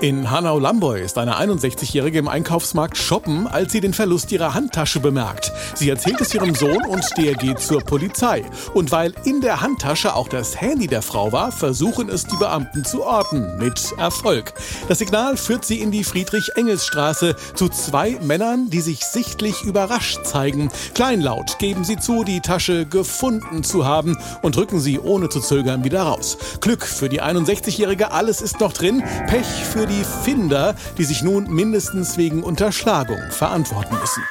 In Hanau-Lamboy ist eine 61-Jährige im Einkaufsmarkt shoppen, als sie den Verlust ihrer Handtasche bemerkt. Sie erzählt es ihrem Sohn und der geht zur Polizei. Und weil in der Handtasche auch das Handy der Frau war, versuchen es die Beamten zu orten. Mit Erfolg. Das Signal führt sie in die Friedrich-Engels-Straße zu zwei Männern, die sich sichtlich überrascht zeigen. Kleinlaut geben sie zu, die Tasche gefunden zu haben und rücken sie ohne zu zögern wieder raus. Glück für die 61-Jährige, alles ist noch drin. Pech für die Finder, die sich nun mindestens wegen Unterschlagung verantworten müssen.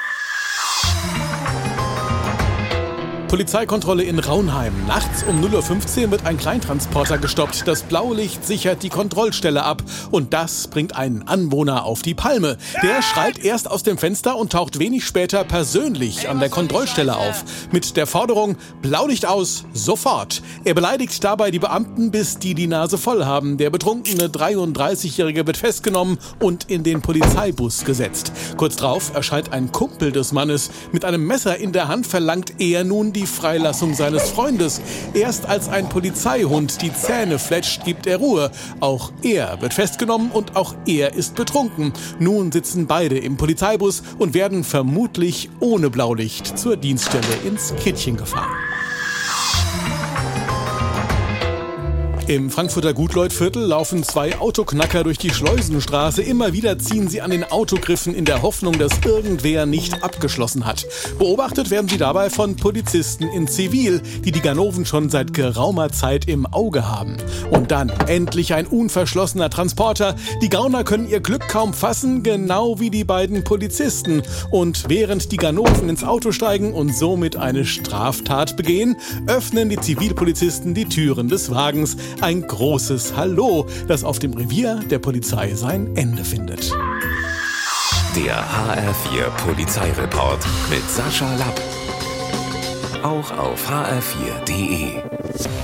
Polizeikontrolle in Raunheim. Nachts um 0.15 Uhr wird ein Kleintransporter gestoppt. Das Blaulicht sichert die Kontrollstelle ab. Und das bringt einen Anwohner auf die Palme. Der schreit erst aus dem Fenster und taucht wenig später persönlich an der Kontrollstelle auf. Mit der Forderung Blaulicht aus, sofort. Er beleidigt dabei die Beamten, bis die die Nase voll haben. Der betrunkene 33-Jährige wird festgenommen und in den Polizeibus gesetzt. Kurz darauf erscheint ein Kumpel des Mannes. Mit einem Messer in der Hand verlangt er nun die die Freilassung seines Freundes. Erst als ein Polizeihund die Zähne fletscht, gibt er Ruhe. Auch er wird festgenommen und auch er ist betrunken. Nun sitzen beide im Polizeibus und werden vermutlich ohne Blaulicht zur Dienststelle ins Kittchen gefahren. Im Frankfurter Gutleutviertel laufen zwei Autoknacker durch die Schleusenstraße. Immer wieder ziehen sie an den Autogriffen in der Hoffnung, dass irgendwer nicht abgeschlossen hat. Beobachtet werden sie dabei von Polizisten in Zivil, die die Ganoven schon seit geraumer Zeit im Auge haben. Und dann endlich ein unverschlossener Transporter. Die Gauner können ihr Glück kaum fassen, genau wie die beiden Polizisten. Und während die Ganoven ins Auto steigen und somit eine Straftat begehen, öffnen die Zivilpolizisten die Türen des Wagens ein großes Hallo, das auf dem Revier der Polizei sein Ende findet. Der HR4 Polizeireport mit Sascha Lapp. Auch auf hr4.de.